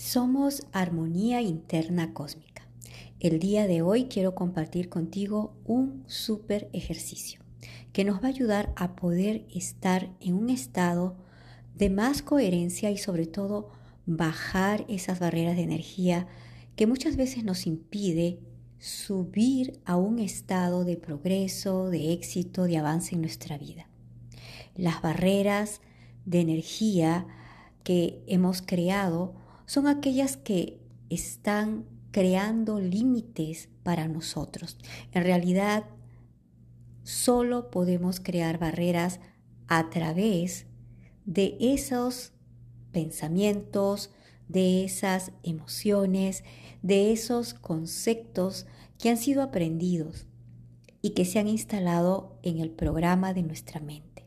Somos armonía interna cósmica. El día de hoy quiero compartir contigo un súper ejercicio que nos va a ayudar a poder estar en un estado de más coherencia y sobre todo bajar esas barreras de energía que muchas veces nos impide subir a un estado de progreso, de éxito, de avance en nuestra vida. Las barreras de energía que hemos creado son aquellas que están creando límites para nosotros. En realidad, solo podemos crear barreras a través de esos pensamientos, de esas emociones, de esos conceptos que han sido aprendidos y que se han instalado en el programa de nuestra mente.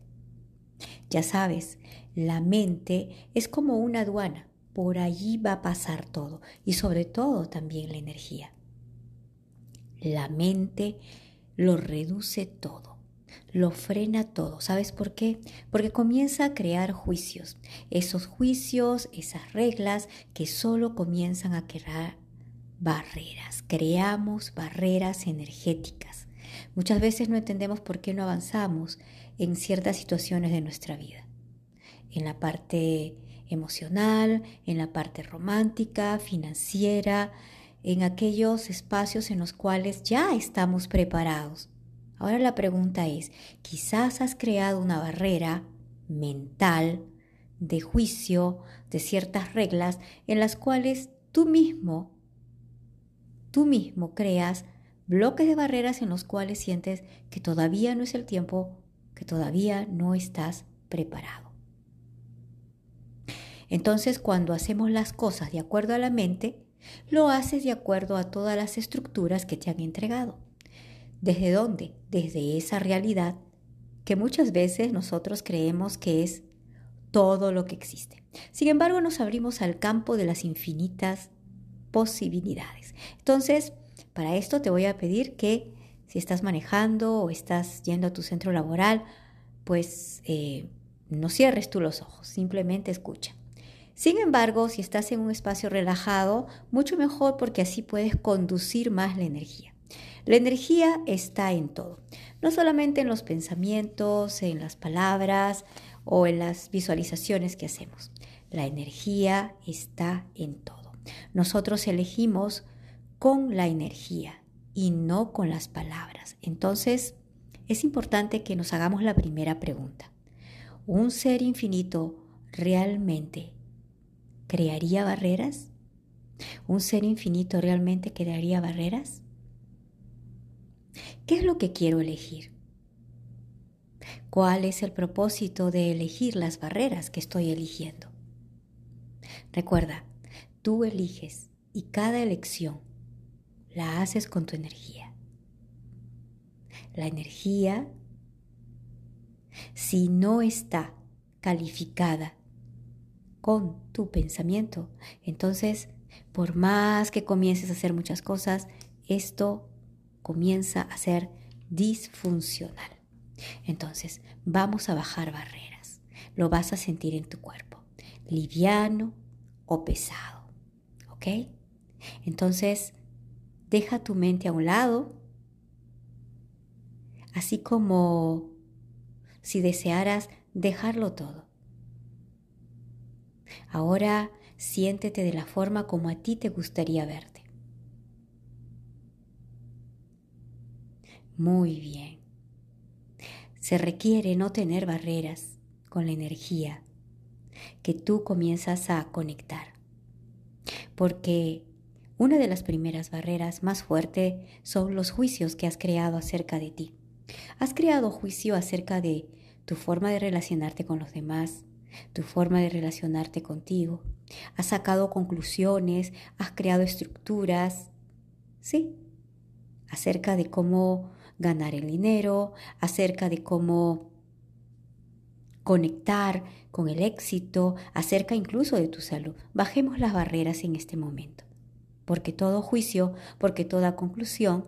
Ya sabes, la mente es como una aduana por allí va a pasar todo y sobre todo también la energía. La mente lo reduce todo, lo frena todo. ¿Sabes por qué? Porque comienza a crear juicios. Esos juicios, esas reglas que solo comienzan a crear barreras. Creamos barreras energéticas. Muchas veces no entendemos por qué no avanzamos en ciertas situaciones de nuestra vida. En la parte emocional, en la parte romántica, financiera, en aquellos espacios en los cuales ya estamos preparados. Ahora la pregunta es, quizás has creado una barrera mental de juicio, de ciertas reglas en las cuales tú mismo, tú mismo creas bloques de barreras en los cuales sientes que todavía no es el tiempo, que todavía no estás preparado. Entonces, cuando hacemos las cosas de acuerdo a la mente, lo haces de acuerdo a todas las estructuras que te han entregado. ¿Desde dónde? Desde esa realidad que muchas veces nosotros creemos que es todo lo que existe. Sin embargo, nos abrimos al campo de las infinitas posibilidades. Entonces, para esto te voy a pedir que si estás manejando o estás yendo a tu centro laboral, pues eh, no cierres tú los ojos, simplemente escucha. Sin embargo, si estás en un espacio relajado, mucho mejor porque así puedes conducir más la energía. La energía está en todo, no solamente en los pensamientos, en las palabras o en las visualizaciones que hacemos. La energía está en todo. Nosotros elegimos con la energía y no con las palabras. Entonces, es importante que nos hagamos la primera pregunta. ¿Un ser infinito realmente crearía barreras? ¿Un ser infinito realmente crearía barreras? ¿Qué es lo que quiero elegir? ¿Cuál es el propósito de elegir las barreras que estoy eligiendo? Recuerda, tú eliges y cada elección la haces con tu energía. La energía, si no está calificada con tu pensamiento. Entonces, por más que comiences a hacer muchas cosas, esto comienza a ser disfuncional. Entonces, vamos a bajar barreras. Lo vas a sentir en tu cuerpo, liviano o pesado. ¿Ok? Entonces, deja tu mente a un lado, así como si desearas dejarlo todo. Ahora siéntete de la forma como a ti te gustaría verte. Muy bien. Se requiere no tener barreras con la energía que tú comienzas a conectar. Porque una de las primeras barreras más fuertes son los juicios que has creado acerca de ti. Has creado juicio acerca de tu forma de relacionarte con los demás, tu forma de relacionarte contigo. Has sacado conclusiones, has creado estructuras, sí, acerca de cómo ganar el dinero, acerca de cómo conectar con el éxito, acerca incluso de tu salud. Bajemos las barreras en este momento, porque todo juicio, porque toda conclusión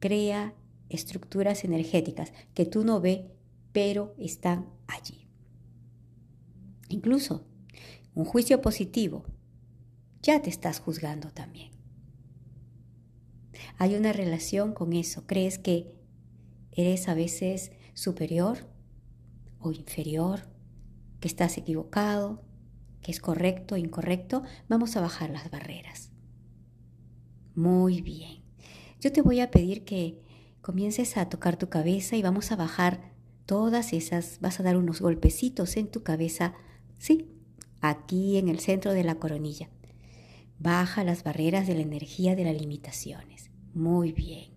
crea estructuras energéticas que tú no ves, pero están allí. Incluso un juicio positivo, ya te estás juzgando también. Hay una relación con eso. ¿Crees que eres a veces superior o inferior? ¿Que estás equivocado? ¿Que es correcto o incorrecto? Vamos a bajar las barreras. Muy bien. Yo te voy a pedir que comiences a tocar tu cabeza y vamos a bajar todas esas, vas a dar unos golpecitos en tu cabeza, sí, aquí en el centro de la coronilla. Baja las barreras de la energía de las limitaciones. Muy bien.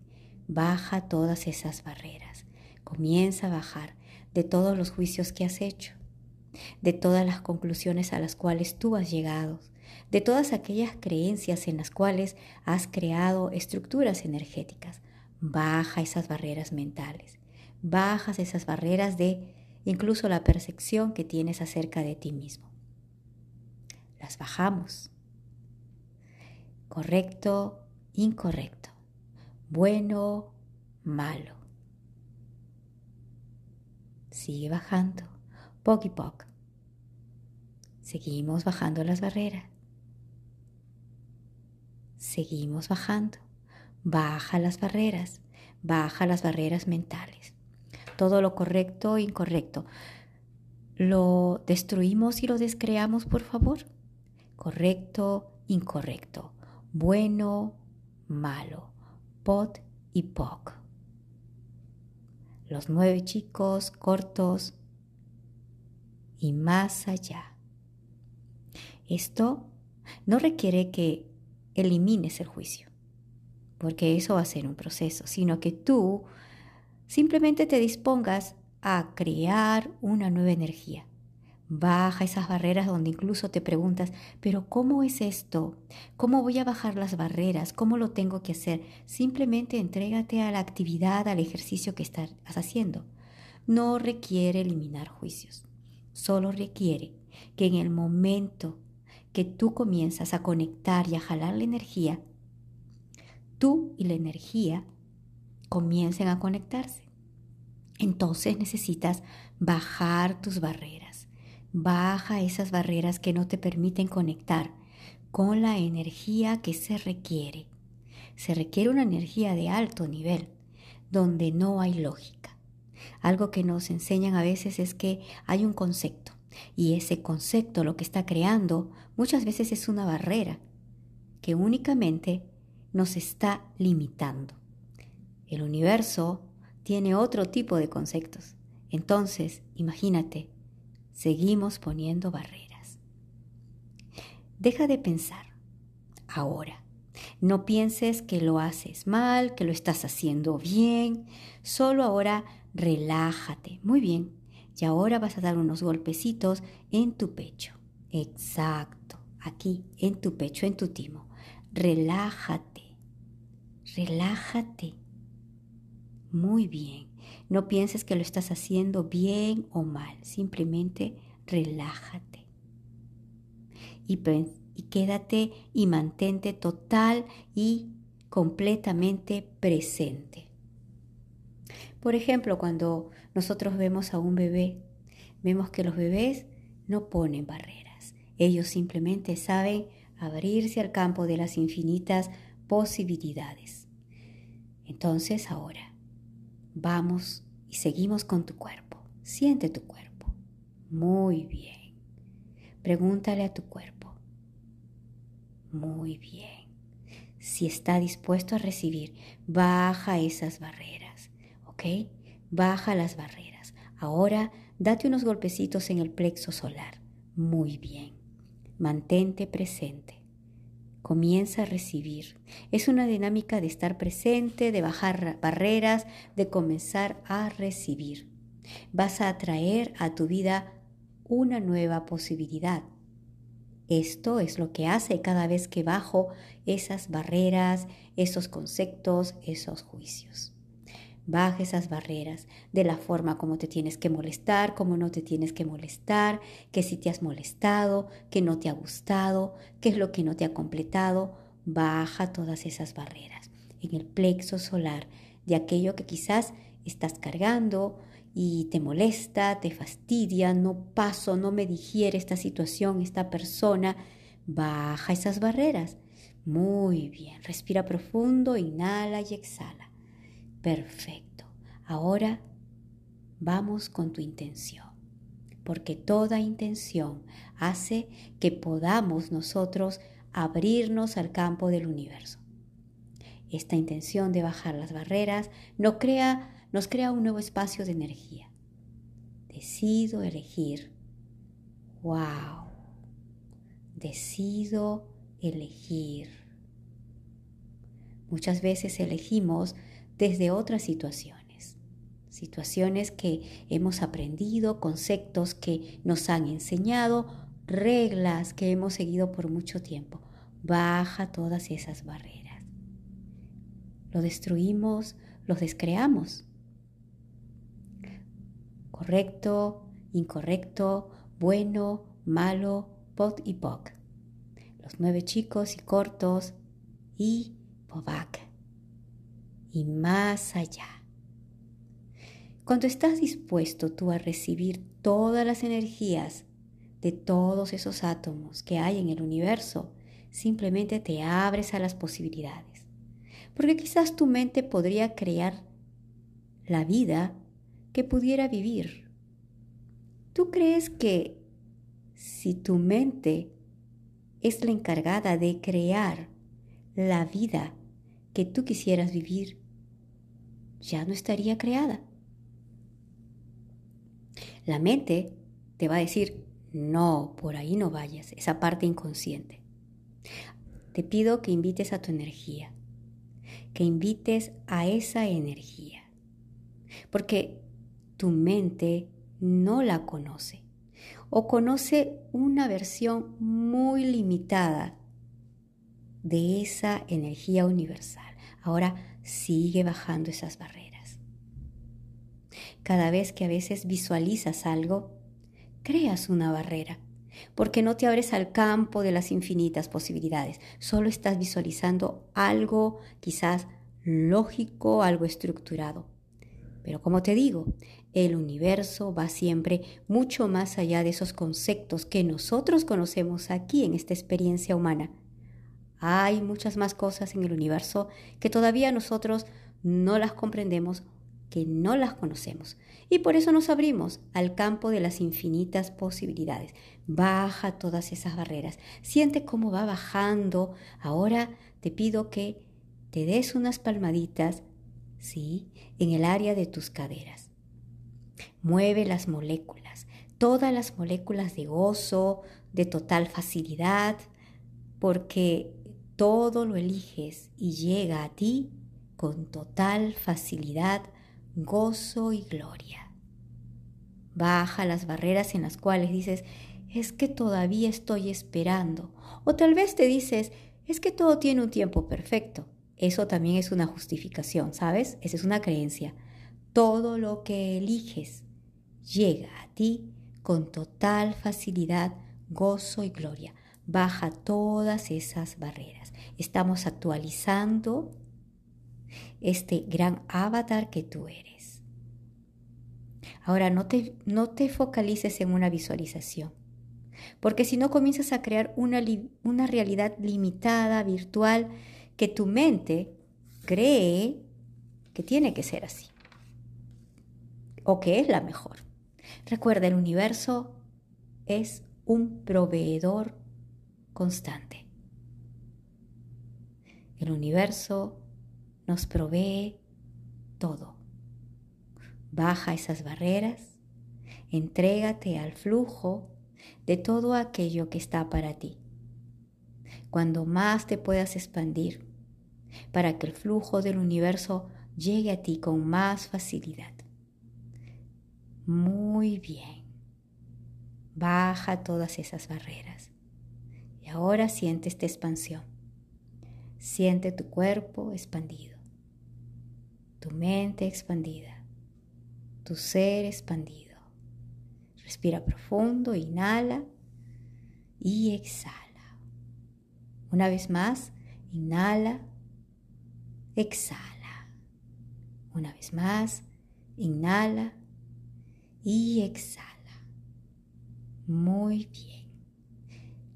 Baja todas esas barreras. Comienza a bajar de todos los juicios que has hecho, de todas las conclusiones a las cuales tú has llegado, de todas aquellas creencias en las cuales has creado estructuras energéticas. Baja esas barreras mentales. Bajas esas barreras de incluso la percepción que tienes acerca de ti mismo las bajamos. Correcto, incorrecto. Bueno, malo. Sigue bajando, poco y. Seguimos bajando las barreras. Seguimos bajando. Baja las barreras. Baja las barreras mentales. Todo lo correcto e incorrecto. ¿Lo destruimos y lo descreamos, por favor? correcto, incorrecto, bueno, malo, pot y poc. Los nueve chicos cortos y más allá. Esto no requiere que elimines el juicio, porque eso va a ser un proceso, sino que tú simplemente te dispongas a crear una nueva energía Baja esas barreras donde incluso te preguntas, pero ¿cómo es esto? ¿Cómo voy a bajar las barreras? ¿Cómo lo tengo que hacer? Simplemente entrégate a la actividad, al ejercicio que estás haciendo. No requiere eliminar juicios, solo requiere que en el momento que tú comienzas a conectar y a jalar la energía, tú y la energía comiencen a conectarse. Entonces necesitas bajar tus barreras Baja esas barreras que no te permiten conectar con la energía que se requiere. Se requiere una energía de alto nivel, donde no hay lógica. Algo que nos enseñan a veces es que hay un concepto y ese concepto lo que está creando muchas veces es una barrera que únicamente nos está limitando. El universo tiene otro tipo de conceptos. Entonces, imagínate, seguimos poniendo barreras. Deja de pensar ahora. No pienses que lo haces mal, que lo estás haciendo bien. Solo ahora relájate. Muy bien. Y ahora vas a dar unos golpecitos en tu pecho. Exacto. Aquí, en tu pecho, en tu timo. Relájate. Relájate. Muy bien. No pienses que lo estás haciendo bien o mal, simplemente relájate. Y, quédate y mantente total y completamente presente. Por ejemplo, cuando nosotros vemos a un bebé, vemos que los bebés no ponen barreras. Ellos simplemente saben abrirse al campo de las infinitas posibilidades. Entonces ahora, Vamos y seguimos con tu cuerpo. Siente tu cuerpo. Muy bien. Pregúntale a tu cuerpo. Muy bien. Si está dispuesto a recibir, baja esas barreras. ¿Ok? Baja las barreras. Ahora date unos golpecitos en el plexo solar. Muy bien. Mantente presente comienza a recibir. Es una dinámica de estar presente, de bajar barreras, de comenzar a recibir. Vas a atraer a tu vida una nueva posibilidad. Esto es lo que hace cada vez que bajo esas barreras, esos conceptos, esos juicios. Baja esas barreras de la forma como te tienes que molestar, como no te tienes que molestar, que si te has molestado, que no te ha gustado, qué es lo que no te ha completado. Baja todas esas barreras en el plexo solar de aquello que quizás estás cargando y te molesta, te fastidia, no paso, no me digiere esta situación, esta persona. Baja esas barreras. Muy bien, respira profundo, inhala y exhala. Perfecto. Ahora vamos con tu intención, porque toda intención hace que podamos nosotros abrirnos al campo del universo. Esta intención de bajar las barreras nos crea, nos crea un nuevo espacio de energía. Decido elegir. ¡Wow! Decido elegir. Muchas veces elegimos desde otras situaciones. Situaciones que hemos aprendido, conceptos que nos han enseñado, reglas que hemos seguido por mucho tiempo. Baja todas esas barreras. Lo destruimos, los descreamos. Correcto, incorrecto, bueno, malo, pot y poc. Los nueve chicos y cortos y povac y más allá. Cuando estás dispuesto tú a recibir todas las energías de todos esos átomos que hay en el universo, simplemente te abres a las posibilidades. Porque quizás tu mente podría crear la vida que pudiera vivir. ¿Tú crees que si tu mente es la encargada de crear la vida que tú quisieras vivir, ya no estaría creada. La mente te va a decir, no, por ahí no vayas, esa parte inconsciente. Te pido que invites a tu energía, que invites a esa energía, porque tu mente no la conoce o conoce una versión muy limitada de esa energía universal. Ahora sigue bajando esas barreras. Cada vez que a veces visualizas algo, creas una barrera, porque no te abres al campo de las infinitas posibilidades, solo estás visualizando algo quizás lógico, algo estructurado. Pero como te digo, el universo va siempre mucho más allá de esos conceptos que nosotros conocemos aquí en esta experiencia humana. Hay muchas más cosas en el universo que todavía nosotros no las comprendemos, que no las conocemos. Y por eso nos abrimos al campo de las infinitas posibilidades. Baja todas esas barreras. Siente cómo va bajando. Ahora te pido que te des unas palmaditas, ¿sí? En el área de tus caderas. Mueve las moléculas, todas las moléculas de gozo, de total facilidad, porque todo lo eliges y llega a ti con total facilidad, gozo y gloria. Baja las barreras en las cuales dices, es que todavía estoy esperando. O tal vez te dices, es que todo tiene un tiempo perfecto. Eso también es una justificación, ¿sabes? Esa es una creencia. Todo lo que eliges llega a ti con total facilidad, gozo y gloria baja todas esas barreras. Estamos actualizando este gran avatar que tú eres. Ahora, no te, no te focalices en una visualización, porque si no comienzas a crear una, una realidad limitada, virtual, que tu mente cree que tiene que ser así, o que es la mejor. Recuerda, el universo es un proveedor constante. El universo nos provee todo. Baja esas barreras, entrégate al flujo de todo aquello que está para ti. Cuando más te puedas expandir, para que el flujo del universo llegue a ti con más facilidad. Muy bien. Baja todas esas barreras. Ahora siente esta expansión. Siente tu cuerpo expandido, tu mente expandida, tu ser expandido. Respira profundo, inhala y exhala. Una vez más, inhala, exhala. Una vez más, inhala y exhala. Muy bien.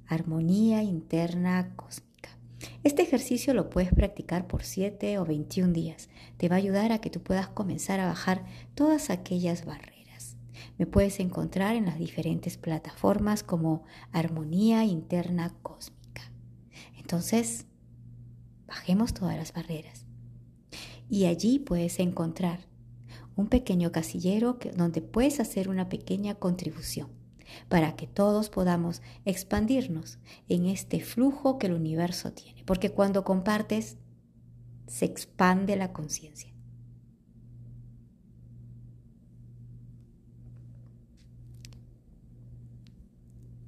Armonía interna cósmica. Este ejercicio lo puedes practicar por 7 o 21 días. Te va a ayudar a que tú puedas comenzar a bajar todas aquellas barreras. Me puedes encontrar en las diferentes plataformas como Armonía Interna Cósmica. Entonces, bajemos todas las barreras. Y allí puedes encontrar un pequeño casillero donde puedes hacer una pequeña contribución para que todos podamos expandirnos en este flujo que el universo tiene. Porque cuando compartes, se expande la conciencia.